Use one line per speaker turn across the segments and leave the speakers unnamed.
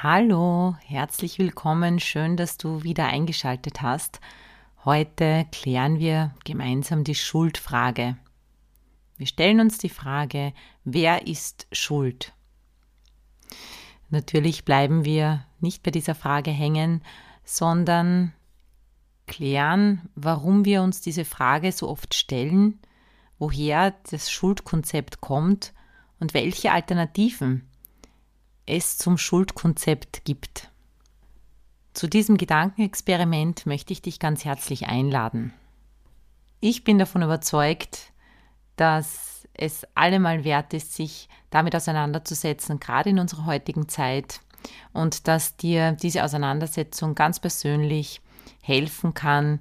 Hallo, herzlich willkommen, schön, dass du wieder eingeschaltet hast. Heute klären wir gemeinsam die Schuldfrage. Wir stellen uns die Frage, wer ist schuld? Natürlich bleiben wir nicht bei dieser Frage hängen, sondern klären, warum wir uns diese Frage so oft stellen, woher das Schuldkonzept kommt und welche Alternativen es zum Schuldkonzept gibt. Zu diesem Gedankenexperiment möchte ich dich ganz herzlich einladen. Ich bin davon überzeugt, dass es allemal wert ist, sich damit auseinanderzusetzen, gerade in unserer heutigen Zeit, und dass dir diese Auseinandersetzung ganz persönlich helfen kann,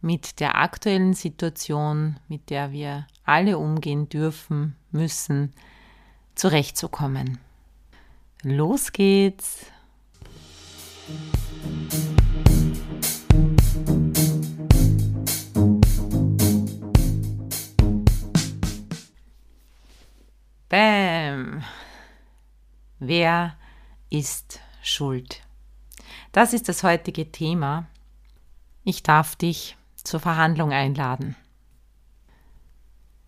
mit der aktuellen Situation, mit der wir alle umgehen dürfen, müssen, zurechtzukommen. Los geht's! Bäm! Wer ist schuld? Das ist das heutige Thema. Ich darf dich zur Verhandlung einladen.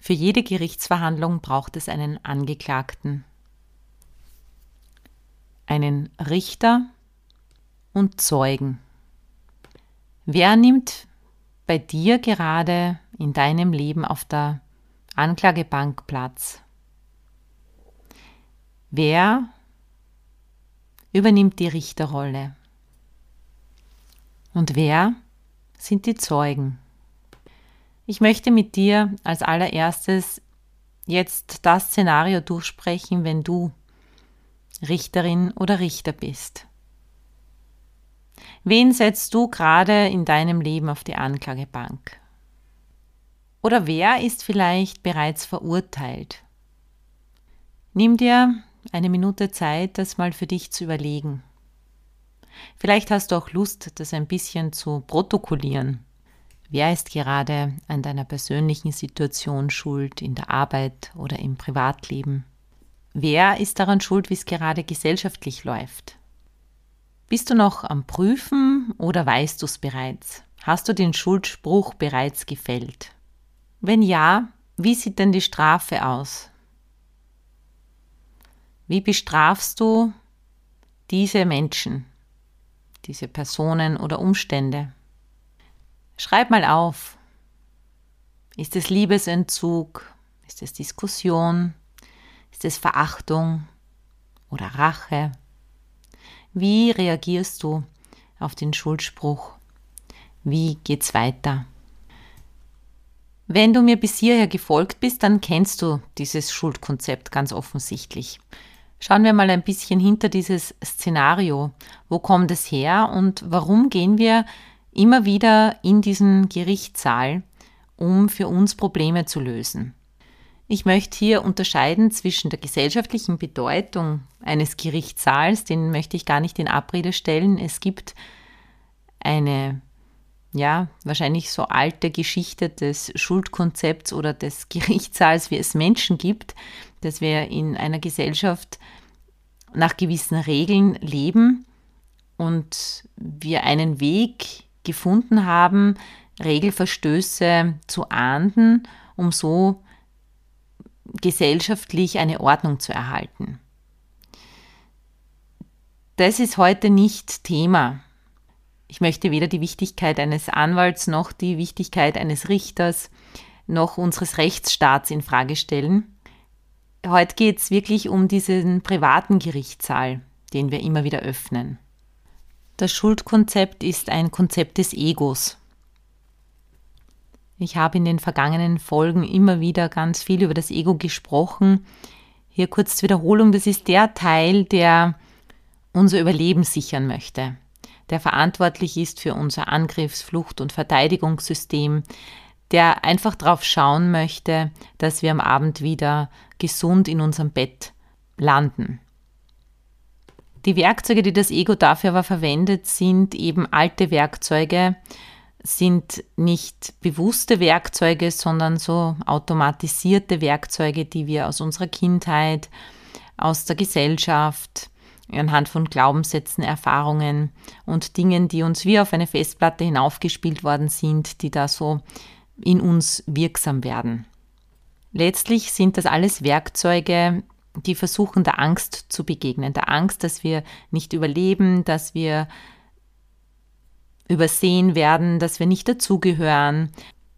Für jede Gerichtsverhandlung braucht es einen Angeklagten einen Richter und Zeugen. Wer nimmt bei dir gerade in deinem Leben auf der Anklagebank Platz? Wer übernimmt die Richterrolle? Und wer sind die Zeugen? Ich möchte mit dir als allererstes jetzt das Szenario durchsprechen, wenn du Richterin oder Richter bist. Wen setzt du gerade in deinem Leben auf die Anklagebank? Oder wer ist vielleicht bereits verurteilt? Nimm dir eine Minute Zeit, das mal für dich zu überlegen. Vielleicht hast du auch Lust, das ein bisschen zu protokollieren. Wer ist gerade an deiner persönlichen Situation schuld in der Arbeit oder im Privatleben? Wer ist daran schuld, wie es gerade gesellschaftlich läuft? Bist du noch am Prüfen oder weißt du es bereits? Hast du den Schuldspruch bereits gefällt? Wenn ja, wie sieht denn die Strafe aus? Wie bestrafst du diese Menschen, diese Personen oder Umstände? Schreib mal auf. Ist es Liebesentzug? Ist es Diskussion? Ist es Verachtung oder Rache? Wie reagierst du auf den Schuldspruch? Wie geht's weiter? Wenn du mir bis hierher gefolgt bist, dann kennst du dieses Schuldkonzept ganz offensichtlich. Schauen wir mal ein bisschen hinter dieses Szenario. Wo kommt es her und warum gehen wir immer wieder in diesen Gerichtssaal, um für uns Probleme zu lösen? Ich möchte hier unterscheiden zwischen der gesellschaftlichen Bedeutung eines Gerichtssaals, den möchte ich gar nicht in Abrede stellen. Es gibt eine, ja, wahrscheinlich so alte Geschichte des Schuldkonzepts oder des Gerichtssaals, wie es Menschen gibt, dass wir in einer Gesellschaft nach gewissen Regeln leben und wir einen Weg gefunden haben, Regelverstöße zu ahnden, um so gesellschaftlich eine Ordnung zu erhalten. Das ist heute nicht Thema. Ich möchte weder die Wichtigkeit eines Anwalts noch die Wichtigkeit eines Richters noch unseres Rechtsstaats in Frage stellen. Heute geht es wirklich um diesen privaten Gerichtssaal, den wir immer wieder öffnen. Das Schuldkonzept ist ein Konzept des Egos. Ich habe in den vergangenen Folgen immer wieder ganz viel über das Ego gesprochen. Hier kurz zur Wiederholung, das ist der Teil, der unser Überleben sichern möchte, der verantwortlich ist für unser Angriffs-, Flucht- und Verteidigungssystem, der einfach darauf schauen möchte, dass wir am Abend wieder gesund in unserem Bett landen. Die Werkzeuge, die das Ego dafür aber verwendet, sind eben alte Werkzeuge, sind nicht bewusste Werkzeuge, sondern so automatisierte Werkzeuge, die wir aus unserer Kindheit, aus der Gesellschaft, anhand von Glaubenssätzen, Erfahrungen und Dingen, die uns wie auf eine Festplatte hinaufgespielt worden sind, die da so in uns wirksam werden. Letztlich sind das alles Werkzeuge, die versuchen der Angst zu begegnen, der Angst, dass wir nicht überleben, dass wir übersehen werden, dass wir nicht dazugehören,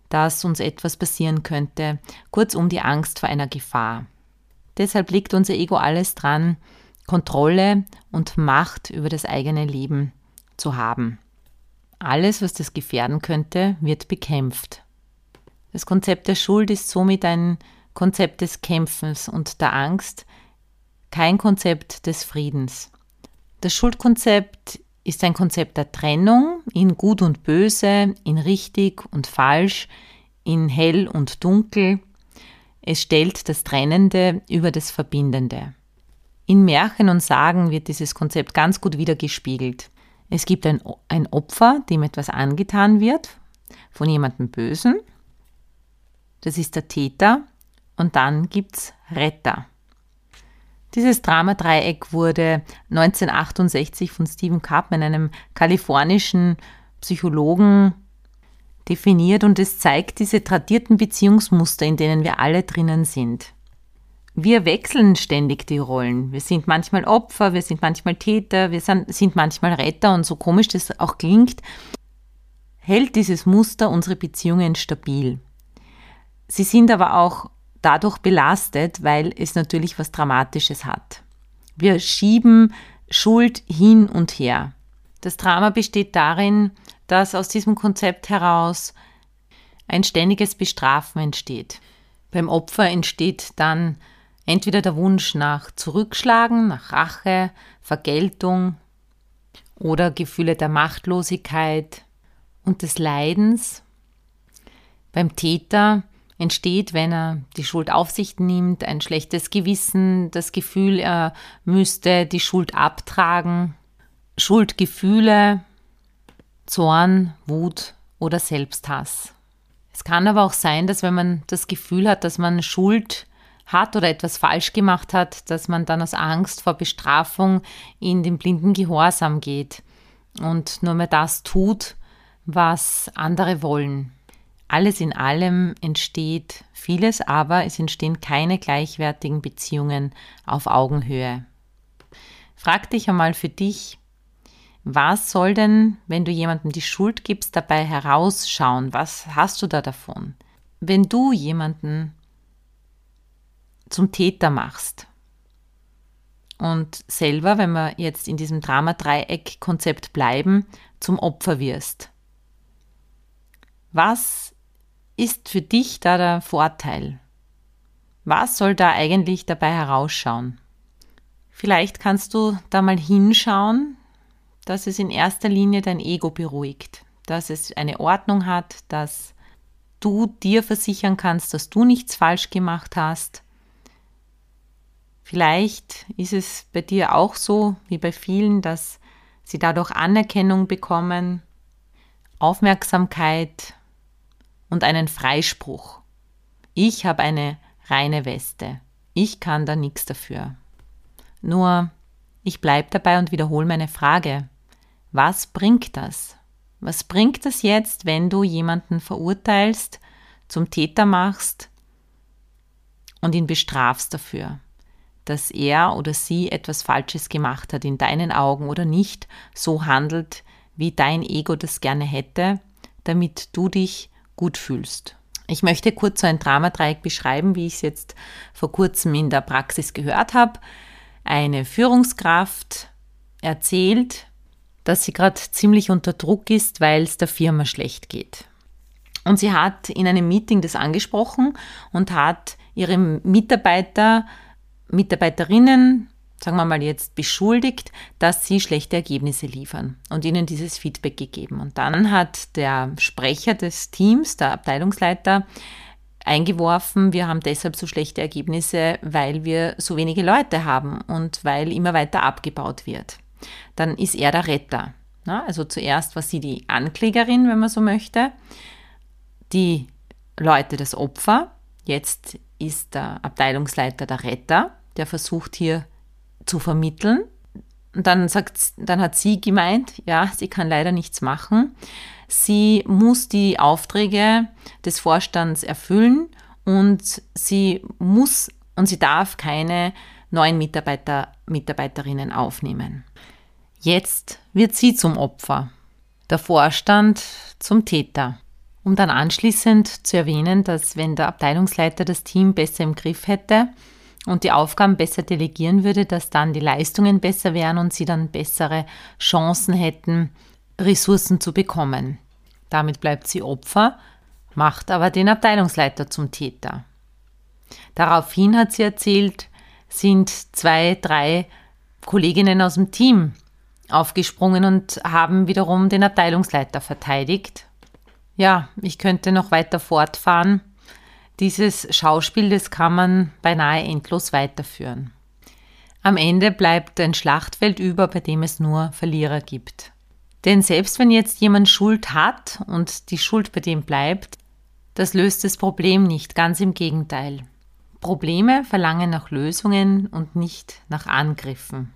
dass uns etwas passieren könnte, kurzum die Angst vor einer Gefahr. Deshalb liegt unser Ego alles dran, Kontrolle und Macht über das eigene Leben zu haben. Alles, was das gefährden könnte, wird bekämpft. Das Konzept der Schuld ist somit ein Konzept des Kämpfens und der Angst, kein Konzept des Friedens. Das Schuldkonzept ist ein Konzept der Trennung in Gut und Böse, in richtig und falsch, in hell und dunkel. Es stellt das Trennende über das Verbindende. In Märchen und Sagen wird dieses Konzept ganz gut wiedergespiegelt. Es gibt ein, ein Opfer, dem etwas angetan wird, von jemandem Bösen. Das ist der Täter. Und dann gibt es Retter. Dieses Dramadreieck wurde 1968 von Stephen Kapman, einem kalifornischen Psychologen, definiert und es zeigt diese tradierten Beziehungsmuster, in denen wir alle drinnen sind. Wir wechseln ständig die Rollen. Wir sind manchmal Opfer, wir sind manchmal Täter, wir sind manchmal Retter und so komisch das auch klingt, hält dieses Muster unsere Beziehungen stabil. Sie sind aber auch dadurch belastet, weil es natürlich was Dramatisches hat. Wir schieben Schuld hin und her. Das Drama besteht darin, dass aus diesem Konzept heraus ein ständiges Bestrafen entsteht. Beim Opfer entsteht dann entweder der Wunsch nach Zurückschlagen, nach Rache, Vergeltung oder Gefühle der Machtlosigkeit und des Leidens. Beim Täter entsteht, wenn er die Schuld auf sich nimmt, ein schlechtes Gewissen, das Gefühl, er müsste die Schuld abtragen, Schuldgefühle, Zorn, Wut oder Selbsthass. Es kann aber auch sein, dass wenn man das Gefühl hat, dass man Schuld hat oder etwas falsch gemacht hat, dass man dann aus Angst vor Bestrafung in den blinden Gehorsam geht und nur mehr das tut, was andere wollen. Alles in allem entsteht vieles, aber es entstehen keine gleichwertigen Beziehungen auf Augenhöhe. Frag dich einmal für dich, was soll denn, wenn du jemandem die Schuld gibst, dabei herausschauen? Was hast du da davon? Wenn du jemanden zum Täter machst und selber, wenn wir jetzt in diesem Drama-Dreieck-Konzept bleiben, zum Opfer wirst. Was ist für dich da der Vorteil? Was soll da eigentlich dabei herausschauen? Vielleicht kannst du da mal hinschauen, dass es in erster Linie dein Ego beruhigt, dass es eine Ordnung hat, dass du dir versichern kannst, dass du nichts falsch gemacht hast. Vielleicht ist es bei dir auch so wie bei vielen, dass sie dadurch Anerkennung bekommen, Aufmerksamkeit, und einen Freispruch. Ich habe eine reine Weste. Ich kann da nichts dafür. Nur, ich bleibe dabei und wiederhole meine Frage. Was bringt das? Was bringt das jetzt, wenn du jemanden verurteilst, zum Täter machst und ihn bestrafst dafür, dass er oder sie etwas Falsches gemacht hat in deinen Augen oder nicht so handelt, wie dein Ego das gerne hätte, damit du dich gut fühlst. Ich möchte kurz so ein Dramadreieck beschreiben, wie ich es jetzt vor kurzem in der Praxis gehört habe. Eine Führungskraft erzählt, dass sie gerade ziemlich unter Druck ist, weil es der Firma schlecht geht. Und sie hat in einem Meeting das angesprochen und hat ihre Mitarbeiter, Mitarbeiterinnen sagen wir mal jetzt, beschuldigt, dass sie schlechte Ergebnisse liefern und ihnen dieses Feedback gegeben. Und dann hat der Sprecher des Teams, der Abteilungsleiter, eingeworfen, wir haben deshalb so schlechte Ergebnisse, weil wir so wenige Leute haben und weil immer weiter abgebaut wird. Dann ist er der Retter. Also zuerst war sie die Anklägerin, wenn man so möchte, die Leute das Opfer, jetzt ist der Abteilungsleiter der Retter, der versucht hier zu vermitteln. Und dann, sagt, dann hat sie gemeint, ja, sie kann leider nichts machen. Sie muss die Aufträge des Vorstands erfüllen und sie muss und sie darf keine neuen Mitarbeiter, Mitarbeiterinnen aufnehmen. Jetzt wird sie zum Opfer, der Vorstand zum Täter. Um dann anschließend zu erwähnen, dass wenn der Abteilungsleiter das Team besser im Griff hätte und die Aufgaben besser delegieren würde, dass dann die Leistungen besser wären und sie dann bessere Chancen hätten, Ressourcen zu bekommen. Damit bleibt sie Opfer, macht aber den Abteilungsleiter zum Täter. Daraufhin hat sie erzählt, sind zwei, drei Kolleginnen aus dem Team aufgesprungen und haben wiederum den Abteilungsleiter verteidigt. Ja, ich könnte noch weiter fortfahren. Dieses Schauspiel, das kann man beinahe endlos weiterführen. Am Ende bleibt ein Schlachtfeld über, bei dem es nur Verlierer gibt. Denn selbst wenn jetzt jemand Schuld hat und die Schuld bei dem bleibt, das löst das Problem nicht, ganz im Gegenteil. Probleme verlangen nach Lösungen und nicht nach Angriffen.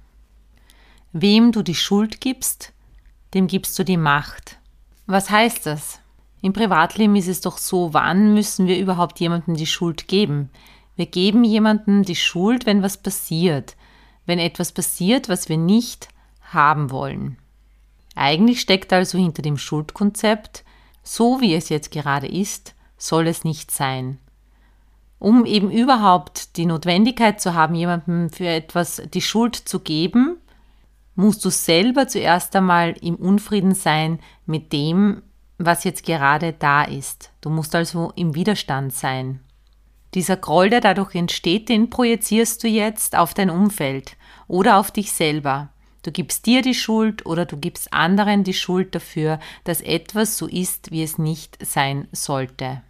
Wem du die Schuld gibst, dem gibst du die Macht. Was heißt das? Im Privatleben ist es doch so, wann müssen wir überhaupt jemandem die Schuld geben? Wir geben jemandem die Schuld, wenn was passiert, wenn etwas passiert, was wir nicht haben wollen. Eigentlich steckt also hinter dem Schuldkonzept, so wie es jetzt gerade ist, soll es nicht sein. Um eben überhaupt die Notwendigkeit zu haben, jemandem für etwas die Schuld zu geben, musst du selber zuerst einmal im Unfrieden sein mit dem, was jetzt gerade da ist. Du musst also im Widerstand sein. Dieser Groll, der dadurch entsteht, den projizierst du jetzt auf dein Umfeld oder auf dich selber. Du gibst dir die Schuld oder du gibst anderen die Schuld dafür, dass etwas so ist, wie es nicht sein sollte.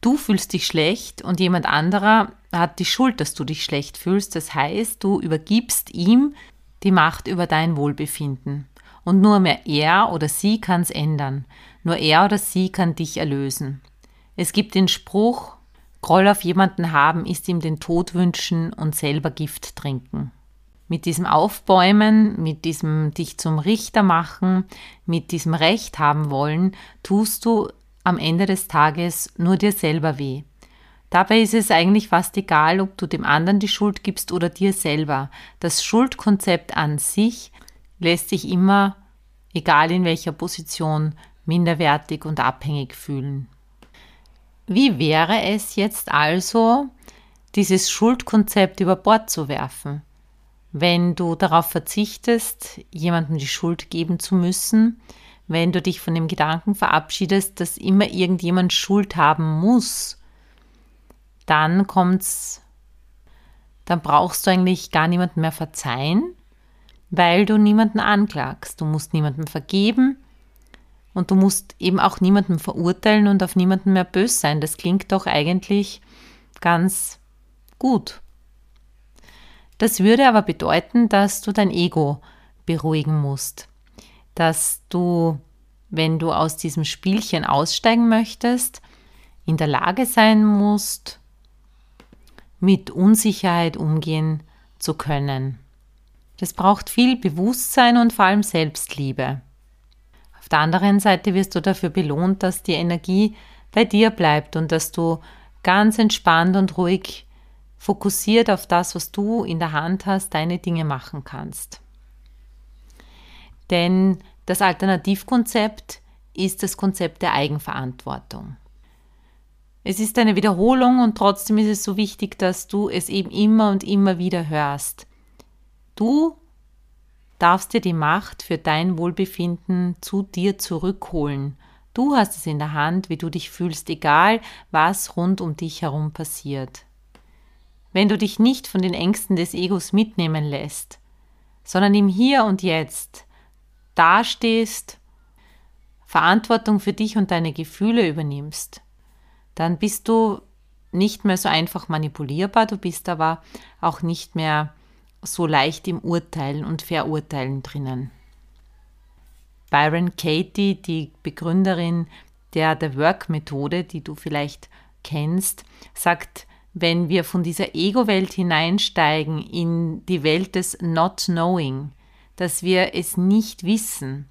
Du fühlst dich schlecht und jemand anderer hat die Schuld, dass du dich schlecht fühlst. Das heißt, du übergibst ihm die Macht über dein Wohlbefinden. Und nur mehr er oder sie kann es ändern. Nur er oder sie kann dich erlösen. Es gibt den Spruch, Groll auf jemanden haben ist ihm den Tod wünschen und selber Gift trinken. Mit diesem Aufbäumen, mit diesem dich zum Richter machen, mit diesem Recht haben wollen, tust du am Ende des Tages nur dir selber weh. Dabei ist es eigentlich fast egal, ob du dem anderen die Schuld gibst oder dir selber. Das Schuldkonzept an sich lässt sich immer, egal in welcher Position, minderwertig und abhängig fühlen. Wie wäre es jetzt also, dieses Schuldkonzept über Bord zu werfen? Wenn du darauf verzichtest, jemandem die Schuld geben zu müssen, wenn du dich von dem Gedanken verabschiedest, dass immer irgendjemand Schuld haben muss, dann kommt's, dann brauchst du eigentlich gar niemandem mehr verzeihen, weil du niemanden anklagst. Du musst niemandem vergeben und du musst eben auch niemandem verurteilen und auf niemanden mehr böse sein. Das klingt doch eigentlich ganz gut. Das würde aber bedeuten, dass du dein Ego beruhigen musst, dass du, wenn du aus diesem Spielchen aussteigen möchtest, in der Lage sein musst, mit Unsicherheit umgehen zu können. Das braucht viel Bewusstsein und vor allem Selbstliebe. Der anderen Seite wirst du dafür belohnt, dass die Energie bei dir bleibt und dass du ganz entspannt und ruhig fokussiert auf das, was du in der Hand hast, deine Dinge machen kannst. Denn das Alternativkonzept ist das Konzept der Eigenverantwortung. Es ist eine Wiederholung und trotzdem ist es so wichtig, dass du es eben immer und immer wieder hörst. Du darfst dir die Macht für dein Wohlbefinden zu dir zurückholen. Du hast es in der Hand, wie du dich fühlst, egal was rund um dich herum passiert. Wenn du dich nicht von den Ängsten des Egos mitnehmen lässt, sondern im Hier und Jetzt dastehst, Verantwortung für dich und deine Gefühle übernimmst, dann bist du nicht mehr so einfach manipulierbar, du bist aber auch nicht mehr so leicht im Urteilen und Verurteilen drinnen. Byron Katie, die Begründerin der The Work-Methode, die du vielleicht kennst, sagt, wenn wir von dieser Ego-Welt hineinsteigen in die Welt des Not Knowing, dass wir es nicht wissen,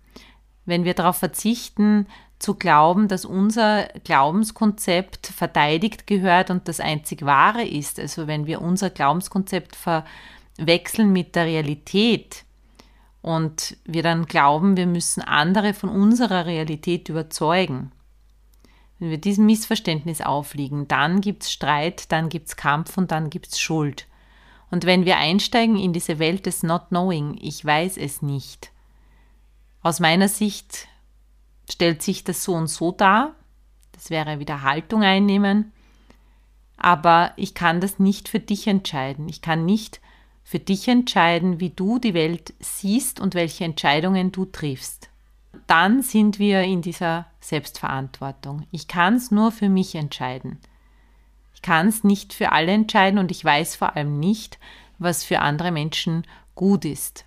wenn wir darauf verzichten, zu glauben, dass unser Glaubenskonzept verteidigt gehört und das einzig wahre ist, also wenn wir unser Glaubenskonzept verwechseln mit der Realität. Und wir dann glauben, wir müssen andere von unserer Realität überzeugen, wenn wir diesem Missverständnis aufliegen, dann gibt es Streit, dann gibt es Kampf und dann gibt es Schuld. Und wenn wir einsteigen in diese Welt des Not Knowing, ich weiß es nicht, aus meiner Sicht stellt sich das so und so dar, das wäre wieder Haltung einnehmen, aber ich kann das nicht für dich entscheiden. Ich kann nicht für dich entscheiden, wie du die Welt siehst und welche Entscheidungen du triffst dann sind wir in dieser Selbstverantwortung. Ich kann es nur für mich entscheiden. Ich kann es nicht für alle entscheiden und ich weiß vor allem nicht, was für andere Menschen gut ist.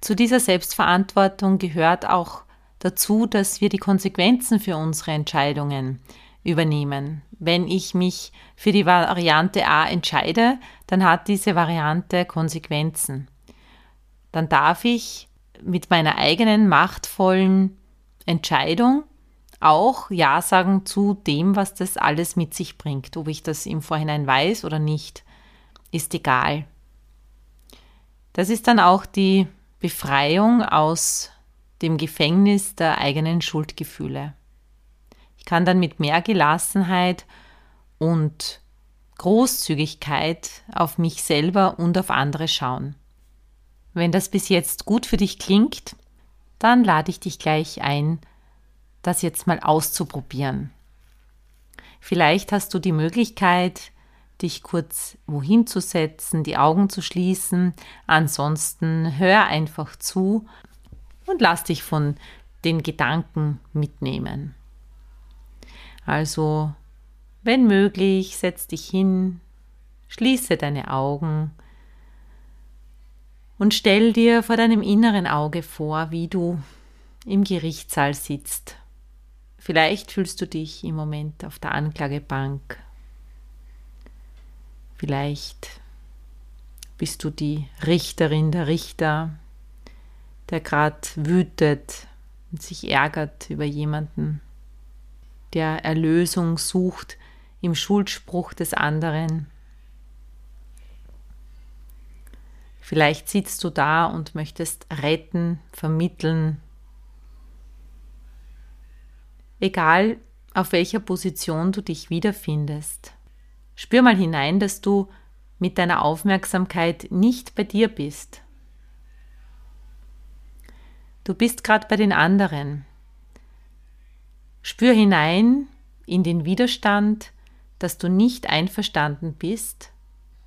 Zu dieser Selbstverantwortung gehört auch dazu, dass wir die Konsequenzen für unsere Entscheidungen übernehmen. Wenn ich mich für die Variante A entscheide, dann hat diese Variante Konsequenzen. Dann darf ich mit meiner eigenen machtvollen Entscheidung auch Ja sagen zu dem, was das alles mit sich bringt. Ob ich das im Vorhinein weiß oder nicht, ist egal. Das ist dann auch die Befreiung aus dem Gefängnis der eigenen Schuldgefühle. Kann dann mit mehr Gelassenheit und Großzügigkeit auf mich selber und auf andere schauen. Wenn das bis jetzt gut für dich klingt, dann lade ich dich gleich ein, das jetzt mal auszuprobieren. Vielleicht hast du die Möglichkeit, dich kurz wohin zu setzen, die Augen zu schließen. Ansonsten hör einfach zu und lass dich von den Gedanken mitnehmen. Also, wenn möglich, setz dich hin, schließe deine Augen und stell dir vor deinem inneren Auge vor, wie du im Gerichtssaal sitzt. Vielleicht fühlst du dich im Moment auf der Anklagebank. Vielleicht bist du die Richterin, der Richter, der gerade wütet und sich ärgert über jemanden, der Erlösung sucht im Schuldspruch des anderen. Vielleicht sitzt du da und möchtest retten, vermitteln. Egal, auf welcher Position du dich wiederfindest. Spür mal hinein, dass du mit deiner Aufmerksamkeit nicht bei dir bist. Du bist gerade bei den anderen. Spür hinein in den Widerstand, dass du nicht einverstanden bist,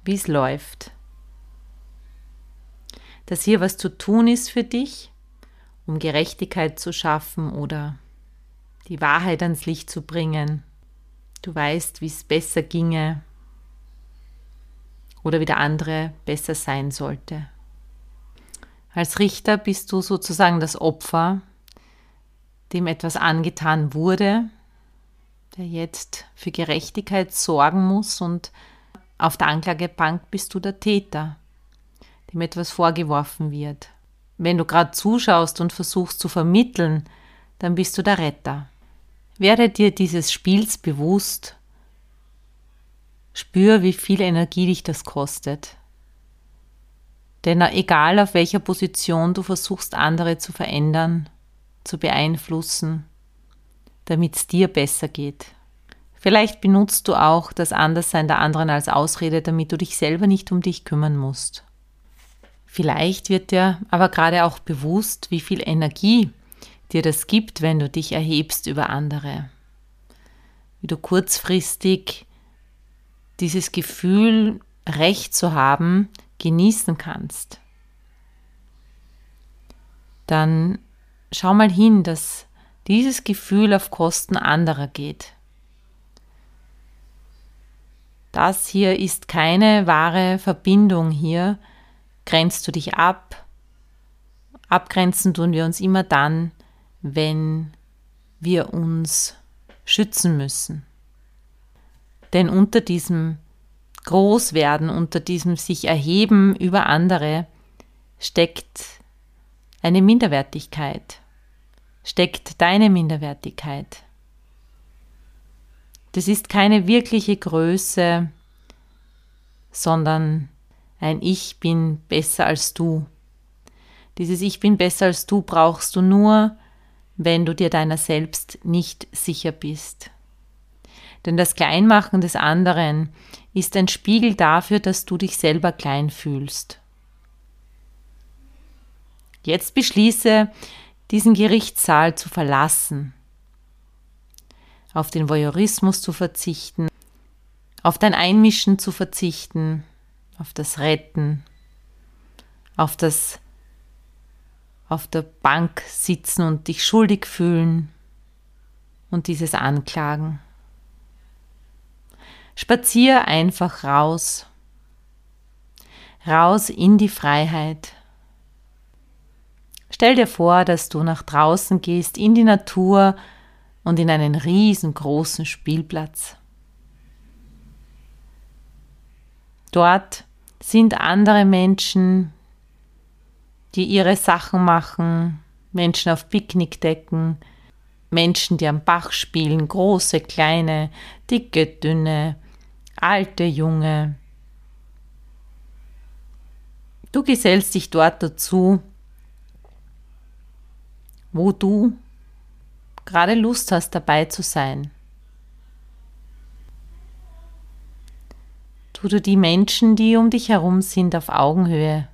wie es läuft dass hier was zu tun ist für dich, um Gerechtigkeit zu schaffen oder die Wahrheit ans Licht zu bringen. Du weißt, wie es besser ginge oder wie der andere besser sein sollte. Als Richter bist du sozusagen das Opfer, dem etwas angetan wurde, der jetzt für Gerechtigkeit sorgen muss und auf der Anklagebank bist du der Täter, dem etwas vorgeworfen wird. Wenn du gerade zuschaust und versuchst zu vermitteln, dann bist du der Retter. Werde dir dieses Spiels bewusst. Spür, wie viel Energie dich das kostet. Denn egal auf welcher Position du versuchst, andere zu verändern, zu beeinflussen, damit es dir besser geht. Vielleicht benutzt du auch das Anderssein der anderen als Ausrede, damit du dich selber nicht um dich kümmern musst. Vielleicht wird dir aber gerade auch bewusst, wie viel Energie dir das gibt, wenn du dich erhebst über andere. Wie du kurzfristig dieses Gefühl, Recht zu haben, genießen kannst. dann schau mal hin, dass dieses Gefühl auf Kosten anderer geht. Das hier ist keine wahre Verbindung. Hier grenzt du dich ab. Abgrenzen tun wir uns immer dann, wenn wir uns schützen müssen. Denn unter diesem Großwerden, unter diesem sich erheben über andere, steckt eine Minderwertigkeit, steckt deine Minderwertigkeit. Das ist keine wirkliche Größe, sondern ein Ich bin besser als du. Dieses Ich bin besser als du brauchst du nur, wenn du dir deiner selbst nicht sicher bist. Denn das Kleinmachen des anderen ist ein Spiegel dafür, dass du dich selber klein fühlst. Jetzt beschließe, diesen Gerichtssaal zu verlassen auf den Voyeurismus zu verzichten, auf dein Einmischen zu verzichten, auf das Retten, auf das auf der Bank sitzen und dich schuldig fühlen und dieses Anklagen. Spazier einfach raus, raus in die Freiheit. Stell dir vor, dass du nach draußen gehst, in die Natur, und in einen riesengroßen Spielplatz. Dort sind andere Menschen, die ihre Sachen machen, Menschen auf Picknickdecken, Menschen, die am Bach spielen, große, kleine, dicke, dünne, alte, junge. Du gesellst dich dort dazu, wo du gerade Lust hast, dabei zu sein. Tu du die Menschen, die um dich herum sind, auf Augenhöhe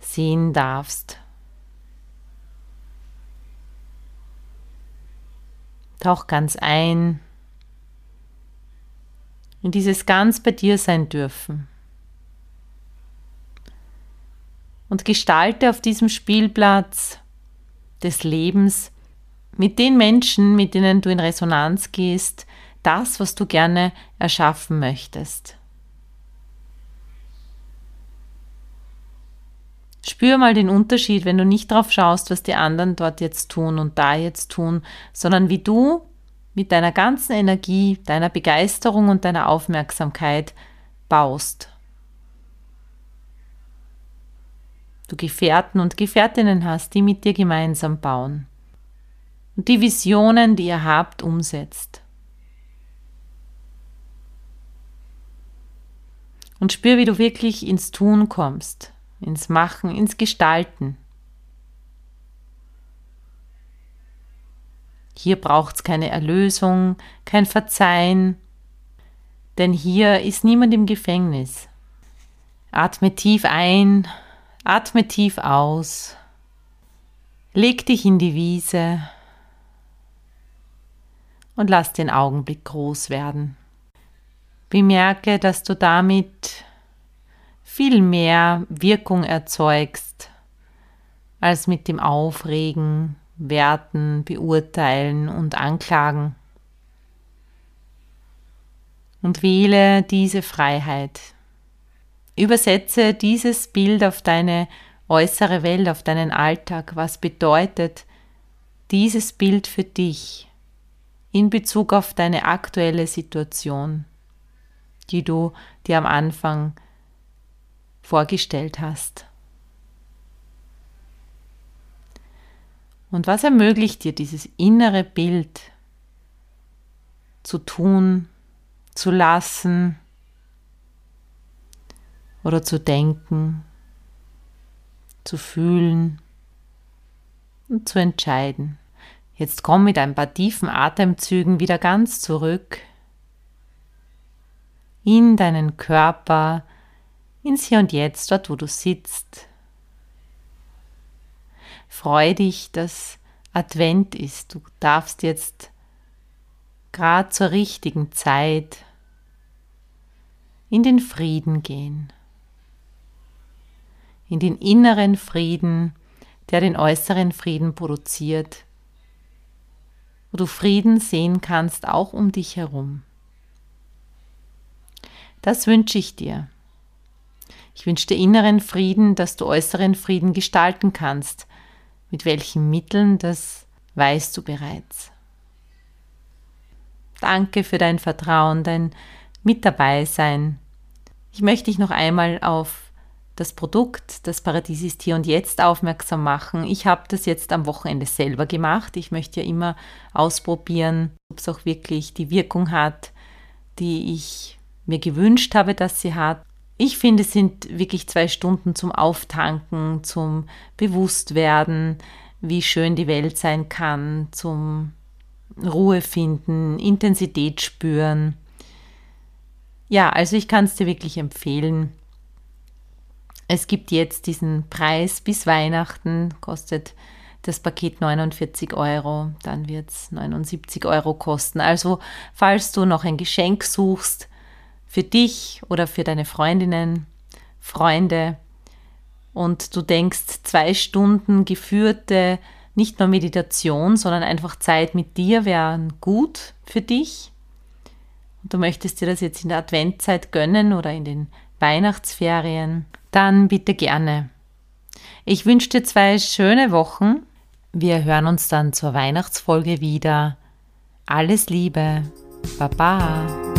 sehen darfst. Tauch ganz ein in dieses ganz bei dir sein dürfen. Und gestalte auf diesem Spielplatz des Lebens mit den Menschen, mit denen du in Resonanz gehst, das, was du gerne erschaffen möchtest. Spür mal den Unterschied, wenn du nicht darauf schaust, was die anderen dort jetzt tun und da jetzt tun, sondern wie du mit deiner ganzen Energie, deiner Begeisterung und deiner Aufmerksamkeit baust. Du Gefährten und Gefährtinnen hast, die mit dir gemeinsam bauen und die Visionen, die ihr habt, umsetzt. Und spür, wie du wirklich ins Tun kommst, ins Machen, ins Gestalten. Hier braucht es keine Erlösung, kein Verzeihen, denn hier ist niemand im Gefängnis. Atme tief ein, atme tief aus, leg dich in die Wiese und lass den Augenblick groß werden. Bemerke, dass du damit viel mehr Wirkung erzeugst als mit dem Aufregen, Werten, Beurteilen und Anklagen. Und wähle diese Freiheit. Übersetze dieses Bild auf deine äußere Welt, auf deinen Alltag. Was bedeutet dieses Bild für dich? in Bezug auf deine aktuelle Situation, die du dir am Anfang vorgestellt hast. Und was ermöglicht dir dieses innere Bild zu tun, zu lassen oder zu denken, zu fühlen und zu entscheiden? Jetzt komm mit ein paar tiefen Atemzügen wieder ganz zurück in deinen Körper, ins Hier und Jetzt, dort wo du sitzt. Freu dich, dass Advent ist. Du darfst jetzt gerade zur richtigen Zeit in den Frieden gehen. In den inneren Frieden, der den äußeren Frieden produziert, wo du Frieden sehen kannst, auch um dich herum. Das wünsche ich dir. Ich wünsche dir inneren Frieden, dass du äußeren Frieden gestalten kannst. Mit welchen Mitteln, das weißt du bereits. Danke für dein Vertrauen, dein Mit dabei sein. Ich möchte dich noch einmal auf das Produkt, das Paradies ist hier und jetzt aufmerksam machen. Ich habe das jetzt am Wochenende selber gemacht. Ich möchte ja immer ausprobieren, ob es auch wirklich die Wirkung hat, die ich mir gewünscht habe, dass sie hat. Ich finde, es sind wirklich zwei Stunden zum Auftanken, zum Bewusstwerden, wie schön die Welt sein kann, zum Ruhe finden, Intensität spüren. Ja, also ich kann es dir wirklich empfehlen. Es gibt jetzt diesen Preis bis Weihnachten, kostet das Paket 49 Euro, dann wird es 79 Euro kosten. Also falls du noch ein Geschenk suchst für dich oder für deine Freundinnen, Freunde und du denkst, zwei Stunden geführte nicht nur Meditation, sondern einfach Zeit mit dir wären gut für dich. Und du möchtest dir das jetzt in der Adventzeit gönnen oder in den Weihnachtsferien, dann bitte gerne. Ich wünsche dir zwei schöne Wochen. Wir hören uns dann zur Weihnachtsfolge wieder. Alles Liebe. Baba.